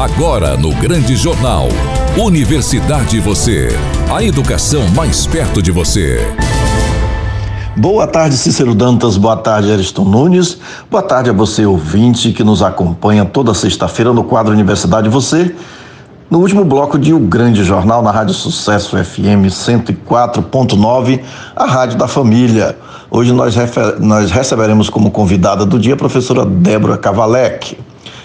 Agora no Grande Jornal. Universidade Você. A educação mais perto de você. Boa tarde, Cícero Dantas. Boa tarde, Ariston Nunes. Boa tarde a você, ouvinte, que nos acompanha toda sexta-feira no quadro Universidade Você. No último bloco de O Grande Jornal, na Rádio Sucesso FM 104.9, a Rádio da Família. Hoje nós, nós receberemos como convidada do dia a professora Débora Cavalec.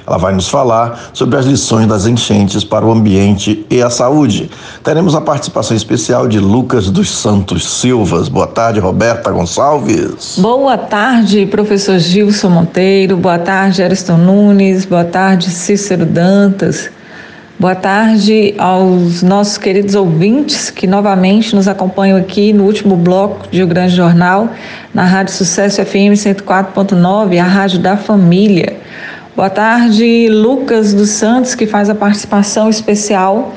Ela vai nos falar sobre as lições das enchentes para o ambiente e a saúde. Teremos a participação especial de Lucas dos Santos Silvas. Boa tarde, Roberta Gonçalves. Boa tarde, professor Gilson Monteiro. Boa tarde, Ariston Nunes. Boa tarde, Cícero Dantas. Boa tarde aos nossos queridos ouvintes que novamente nos acompanham aqui no último bloco de O Grande Jornal, na Rádio Sucesso FM 104.9, a Rádio da Família. Boa tarde, Lucas dos Santos, que faz a participação especial.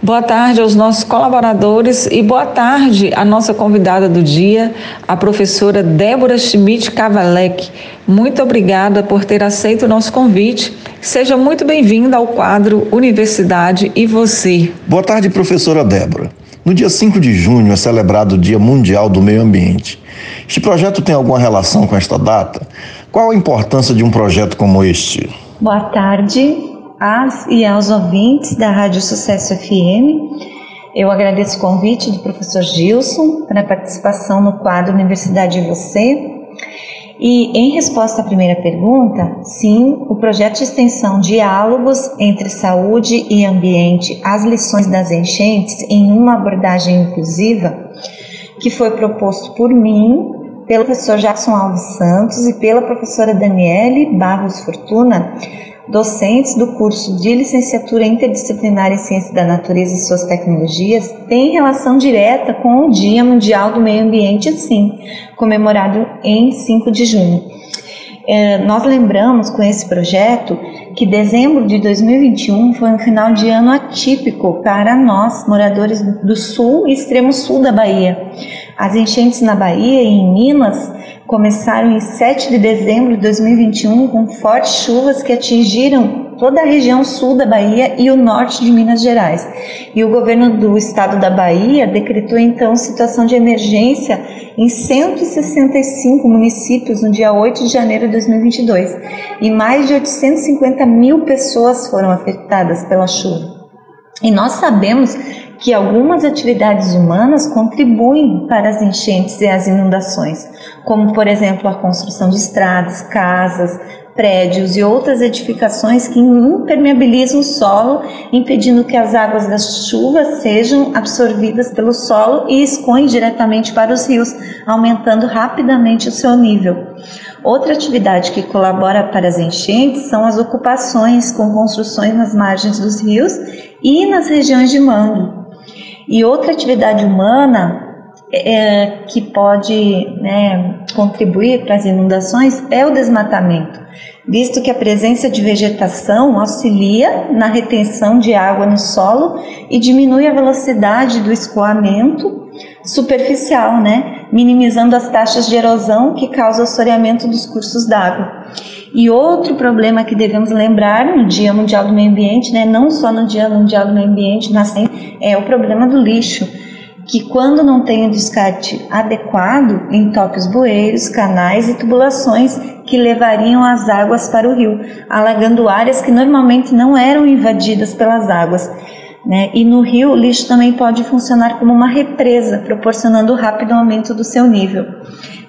Boa tarde aos nossos colaboradores e boa tarde à nossa convidada do dia, a professora Débora Schmidt Cavalec. Muito obrigada por ter aceito o nosso convite. Seja muito bem-vinda ao quadro Universidade e Você. Boa tarde, professora Débora. No dia 5 de junho é celebrado o Dia Mundial do Meio Ambiente. Este projeto tem alguma relação com esta data? Qual a importância de um projeto como este? Boa tarde às e aos ouvintes da Rádio Sucesso FM. Eu agradeço o convite do professor Gilson para a participação no quadro Universidade e Você. E em resposta à primeira pergunta, sim, o projeto de extensão Diálogos entre Saúde e Ambiente, as lições das enchentes em uma abordagem inclusiva, que foi proposto por mim, pelo professor Jackson Alves Santos e pela professora Daniele Barros Fortuna, docentes do curso de licenciatura interdisciplinar em Ciência da Natureza e Suas Tecnologias, tem relação direta com o Dia Mundial do Meio Ambiente, sim, comemorado em 5 de junho. É, nós lembramos com esse projeto que dezembro de 2021 foi um final de ano atípico para nós, moradores do sul e extremo sul da Bahia. As enchentes na Bahia e em Minas começaram em 7 de dezembro de 2021 com fortes chuvas que atingiram toda a região sul da Bahia e o norte de Minas Gerais. E o governo do estado da Bahia decretou então situação de emergência em 165 municípios no dia 8 de janeiro de 2022 e mais de 850 mil pessoas foram afetadas pela chuva. E nós sabemos que algumas atividades humanas contribuem para as enchentes e as inundações, como por exemplo a construção de estradas, casas, prédios e outras edificações que impermeabilizam o solo, impedindo que as águas das chuvas sejam absorvidas pelo solo e escoem diretamente para os rios, aumentando rapidamente o seu nível. Outra atividade que colabora para as enchentes são as ocupações com construções nas margens dos rios e nas regiões de mangue. E outra atividade humana é, que pode né, contribuir para as inundações é o desmatamento, visto que a presença de vegetação auxilia na retenção de água no solo e diminui a velocidade do escoamento superficial, né, minimizando as taxas de erosão que causam o assoreamento dos cursos d'água. E outro problema que devemos lembrar no Dia Mundial do Meio Ambiente, né, não só no Dia Mundial do Meio Ambiente, mas é o problema do lixo que quando não tem o descarte adequado, entope os bueiros, canais e tubulações que levariam as águas para o rio, alagando áreas que normalmente não eram invadidas pelas águas. Né? E no rio, o lixo também pode funcionar como uma represa, proporcionando rápido aumento do seu nível.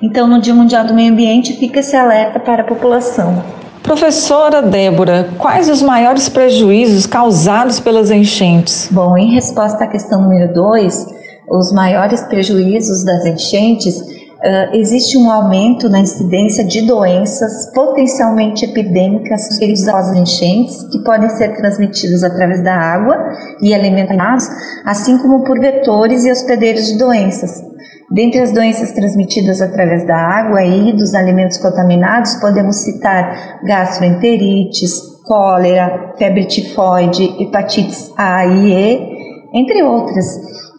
Então, no Dia Mundial do Meio Ambiente, fica esse alerta para a população. Professora Débora, quais os maiores prejuízos causados pelas enchentes? Bom, em resposta à questão número 2, os maiores prejuízos das enchentes, uh, existe um aumento na incidência de doenças potencialmente epidêmicas devido às enchentes, que podem ser transmitidas através da água e alimentados, assim como por vetores e hospedeiros de doenças. Dentre as doenças transmitidas através da água e dos alimentos contaminados, podemos citar gastroenterites, cólera, febre tifoide, hepatites A e E, entre outras.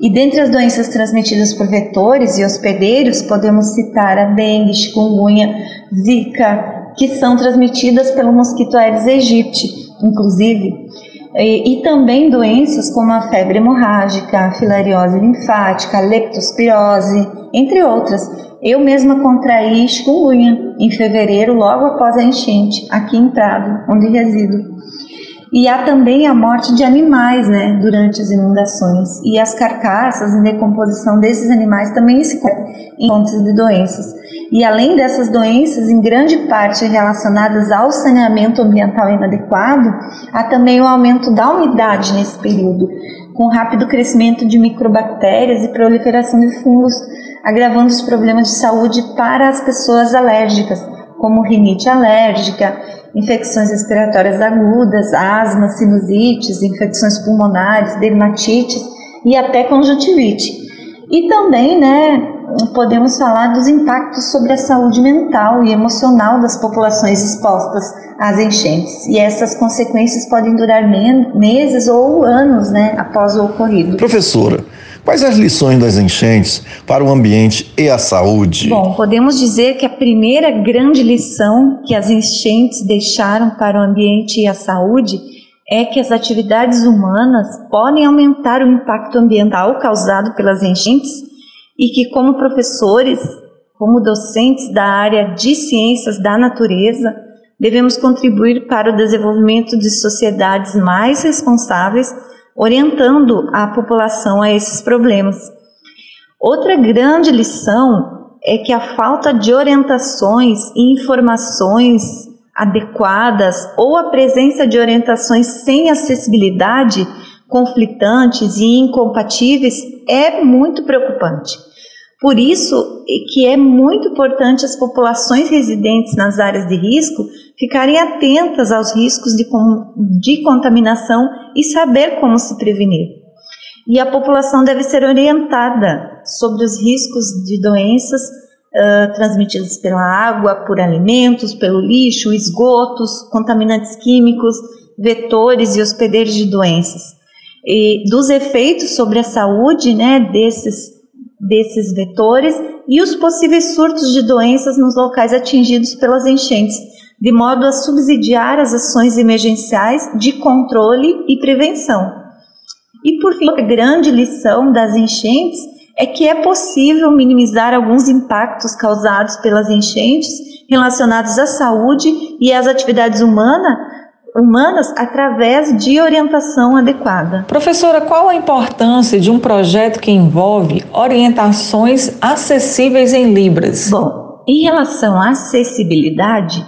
E dentre as doenças transmitidas por vetores e hospedeiros, podemos citar a dengue, chikungunya, zika, que são transmitidas pelo mosquito Aedes aegypti, inclusive, e, e, também doenças como a febre hemorrágica, a filariose linfática, a leptospirose, entre outras. Eu mesma contraí chikungunya em fevereiro, logo após a enchente, aqui em Prado, onde resido. E há também a morte de animais né, durante as inundações. E as carcaças em decomposição desses animais também se em fontes de doenças. E além dessas doenças, em grande parte relacionadas ao saneamento ambiental inadequado, há também o aumento da umidade nesse período, com rápido crescimento de microbactérias e proliferação de fungos, agravando os problemas de saúde para as pessoas alérgicas, como rinite alérgica, infecções respiratórias agudas, asma, sinusites, infecções pulmonares, dermatites e até conjuntivite. E também, né, podemos falar dos impactos sobre a saúde mental e emocional das populações expostas às enchentes. E essas consequências podem durar meses ou anos, né, após o ocorrido. Professora, Quais as lições das enchentes para o ambiente e a saúde? Bom, podemos dizer que a primeira grande lição que as enchentes deixaram para o ambiente e a saúde é que as atividades humanas podem aumentar o impacto ambiental causado pelas enchentes e que, como professores, como docentes da área de ciências da natureza, devemos contribuir para o desenvolvimento de sociedades mais responsáveis orientando a população a esses problemas. Outra grande lição é que a falta de orientações e informações adequadas ou a presença de orientações sem acessibilidade, conflitantes e incompatíveis é muito preocupante. Por isso que é muito importante as populações residentes nas áreas de risco ficarem atentas aos riscos de, de contaminação e saber como se prevenir. E a população deve ser orientada sobre os riscos de doenças uh, transmitidas pela água, por alimentos, pelo lixo, esgotos, contaminantes químicos, vetores e hospedeiros de doenças. E dos efeitos sobre a saúde né, desses desses vetores e os possíveis surtos de doenças nos locais atingidos pelas enchentes, de modo a subsidiar as ações emergenciais de controle e prevenção. E por fim, a grande lição das enchentes é que é possível minimizar alguns impactos causados pelas enchentes relacionados à saúde e às atividades humanas humanas através de orientação adequada. Professora, qual a importância de um projeto que envolve orientações acessíveis em Libras? Bom, em relação à acessibilidade,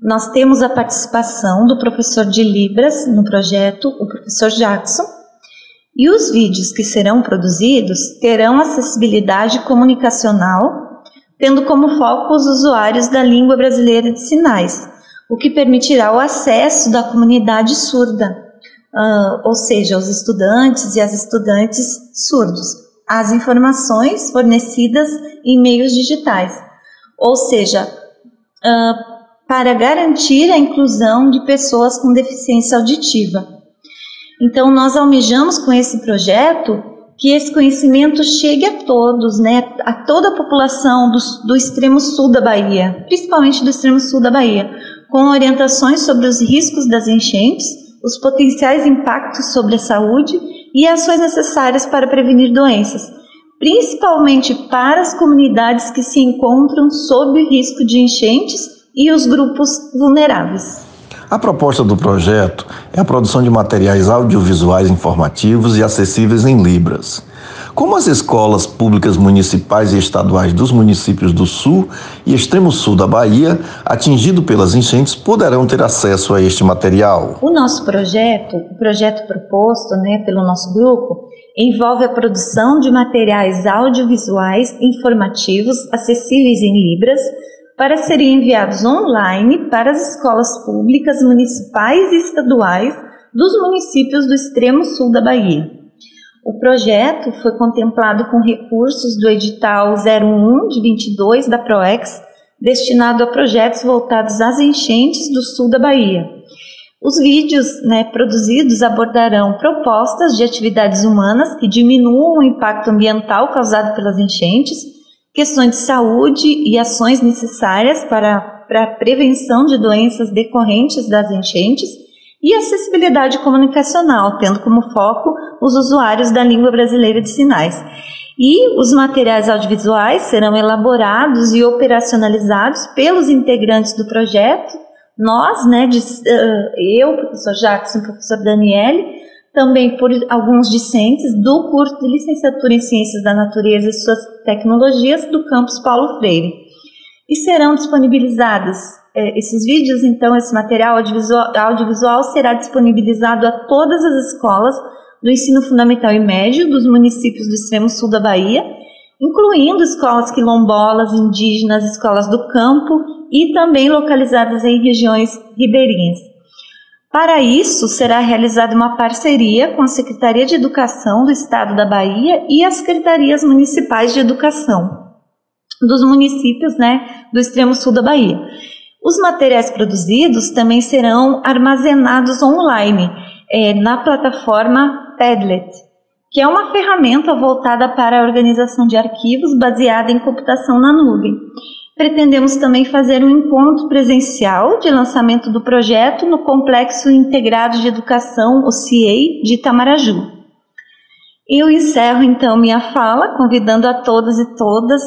nós temos a participação do professor de Libras no projeto, o professor Jackson, e os vídeos que serão produzidos terão acessibilidade comunicacional, tendo como foco os usuários da língua brasileira de sinais o que permitirá o acesso da comunidade surda, uh, ou seja, os estudantes e as estudantes surdos, às informações fornecidas em meios digitais, ou seja, uh, para garantir a inclusão de pessoas com deficiência auditiva. Então, nós almejamos com esse projeto que esse conhecimento chegue a todos, né, a toda a população do, do extremo sul da Bahia, principalmente do extremo sul da Bahia, com orientações sobre os riscos das enchentes, os potenciais impactos sobre a saúde e ações necessárias para prevenir doenças, principalmente para as comunidades que se encontram sob risco de enchentes e os grupos vulneráveis. A proposta do projeto é a produção de materiais audiovisuais informativos e acessíveis em Libras. Como as escolas públicas municipais e estaduais dos municípios do Sul e extremo sul da Bahia, atingido pelas enchentes, poderão ter acesso a este material? O nosso projeto, o projeto proposto né, pelo nosso grupo, envolve a produção de materiais audiovisuais informativos acessíveis em Libras para serem enviados online para as escolas públicas municipais e estaduais dos municípios do extremo sul da Bahia. O projeto foi contemplado com recursos do edital 01 de 22 da PROEX, destinado a projetos voltados às enchentes do sul da Bahia. Os vídeos né, produzidos abordarão propostas de atividades humanas que diminuam o impacto ambiental causado pelas enchentes, questões de saúde e ações necessárias para, para a prevenção de doenças decorrentes das enchentes e acessibilidade comunicacional, tendo como foco os usuários da língua brasileira de sinais. E os materiais audiovisuais serão elaborados e operacionalizados pelos integrantes do projeto, nós, né, de, uh, eu, professor Jackson, professor Daniele, também por alguns discentes do curso de licenciatura em Ciências da Natureza e suas tecnologias do campus Paulo Freire. E serão disponibilizados eh, esses vídeos, então, esse material audiovisual, audiovisual será disponibilizado a todas as escolas do ensino fundamental e médio dos municípios do extremo sul da Bahia, incluindo escolas quilombolas, indígenas, escolas do campo e também localizadas em regiões ribeirinhas. Para isso, será realizada uma parceria com a Secretaria de Educação do Estado da Bahia e as Secretarias Municipais de Educação dos municípios né, do extremo sul da Bahia. Os materiais produzidos também serão armazenados online é, na plataforma Padlet, que é uma ferramenta voltada para a organização de arquivos baseada em computação na nuvem. Pretendemos também fazer um encontro presencial de lançamento do projeto no Complexo Integrado de Educação, o CIEI, de Itamaraju. Eu encerro então minha fala, convidando a todas e todas,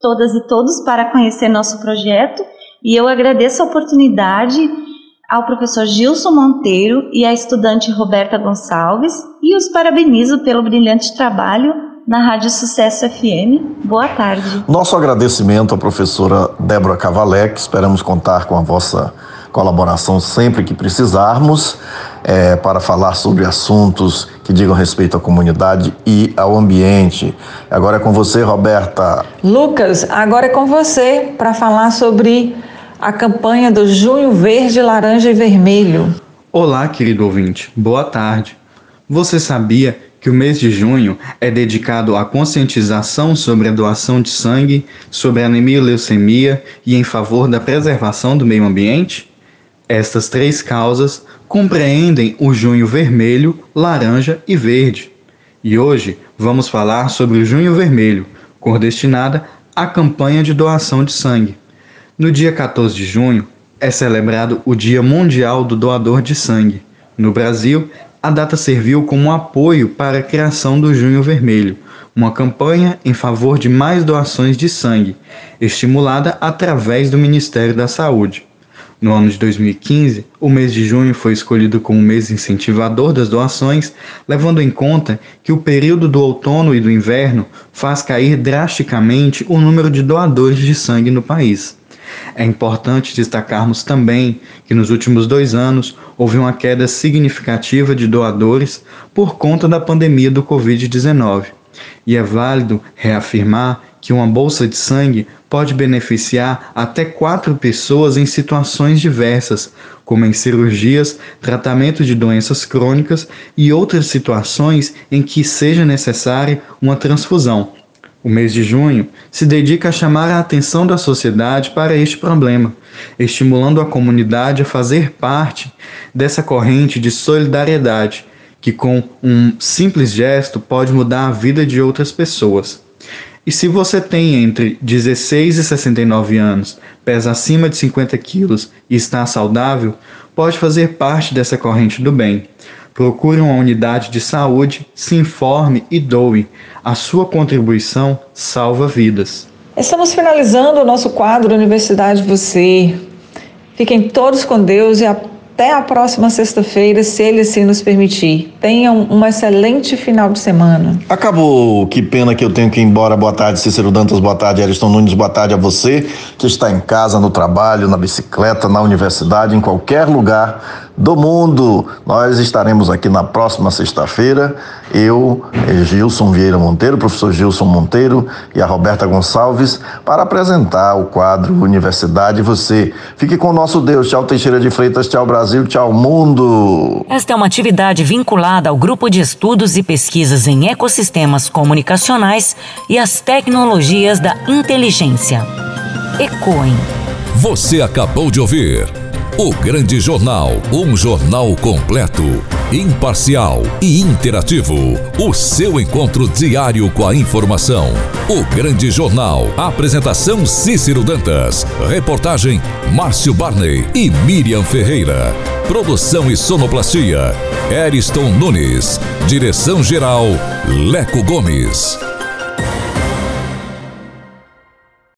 todas e todos para conhecer nosso projeto, e eu agradeço a oportunidade ao professor Gilson Monteiro e à estudante Roberta Gonçalves e os parabenizo pelo brilhante trabalho na Rádio Sucesso FM. Boa tarde. Nosso agradecimento à professora Débora Cavalec, esperamos contar com a vossa colaboração sempre que precisarmos é, para falar sobre assuntos que digam respeito à comunidade e ao ambiente. Agora é com você, Roberta. Lucas, agora é com você para falar sobre a campanha do Junho Verde, Laranja e Vermelho. Olá, querido ouvinte. Boa tarde. Você sabia que o mês de junho é dedicado à conscientização sobre a doação de sangue, sobre anemia e leucemia e em favor da preservação do meio ambiente? Estas três causas compreendem o junho vermelho, laranja e verde. E hoje vamos falar sobre o junho vermelho, cor destinada à campanha de doação de sangue. No dia 14 de junho é celebrado o Dia Mundial do Doador de Sangue. No Brasil, a data serviu como apoio para a criação do Junho Vermelho, uma campanha em favor de mais doações de sangue, estimulada através do Ministério da Saúde. No ano de 2015, o mês de junho foi escolhido como mês incentivador das doações, levando em conta que o período do outono e do inverno faz cair drasticamente o número de doadores de sangue no país. É importante destacarmos também que nos últimos dois anos houve uma queda significativa de doadores por conta da pandemia do Covid-19. E é válido reafirmar que uma bolsa de sangue pode beneficiar até quatro pessoas em situações diversas, como em cirurgias, tratamento de doenças crônicas e outras situações em que seja necessária uma transfusão. O mês de junho se dedica a chamar a atenção da sociedade para este problema, estimulando a comunidade a fazer parte dessa corrente de solidariedade que, com um simples gesto, pode mudar a vida de outras pessoas. E se você tem entre 16 e 69 anos, pesa acima de 50 quilos e está saudável, pode fazer parte dessa corrente do bem. Procure uma unidade de saúde, se informe e doe. A sua contribuição salva vidas. Estamos finalizando o nosso quadro Universidade Você. Fiquem todos com Deus e até a próxima sexta-feira, se Ele assim nos permitir. Tenham um excelente final de semana. Acabou. Que pena que eu tenho que ir embora. Boa tarde, Cícero Dantas. Boa tarde, Ariston Nunes. Boa tarde a você que está em casa, no trabalho, na bicicleta, na universidade, em qualquer lugar do mundo. Nós estaremos aqui na próxima sexta-feira, eu, Gilson Vieira Monteiro, professor Gilson Monteiro e a Roberta Gonçalves, para apresentar o quadro Universidade Você. Fique com o nosso Deus. Tchau, Teixeira de Freitas. Tchau, Brasil. Tchau, mundo. Esta é uma atividade vinculada ao Grupo de Estudos e Pesquisas em Ecossistemas Comunicacionais e as Tecnologias da Inteligência. ECOIN. Você acabou de ouvir. O Grande Jornal, um jornal completo, imparcial e interativo. O seu encontro diário com a informação. O Grande Jornal. Apresentação Cícero Dantas. Reportagem Márcio Barney e Miriam Ferreira. Produção e sonoplastia Eriston Nunes. Direção geral Leco Gomes.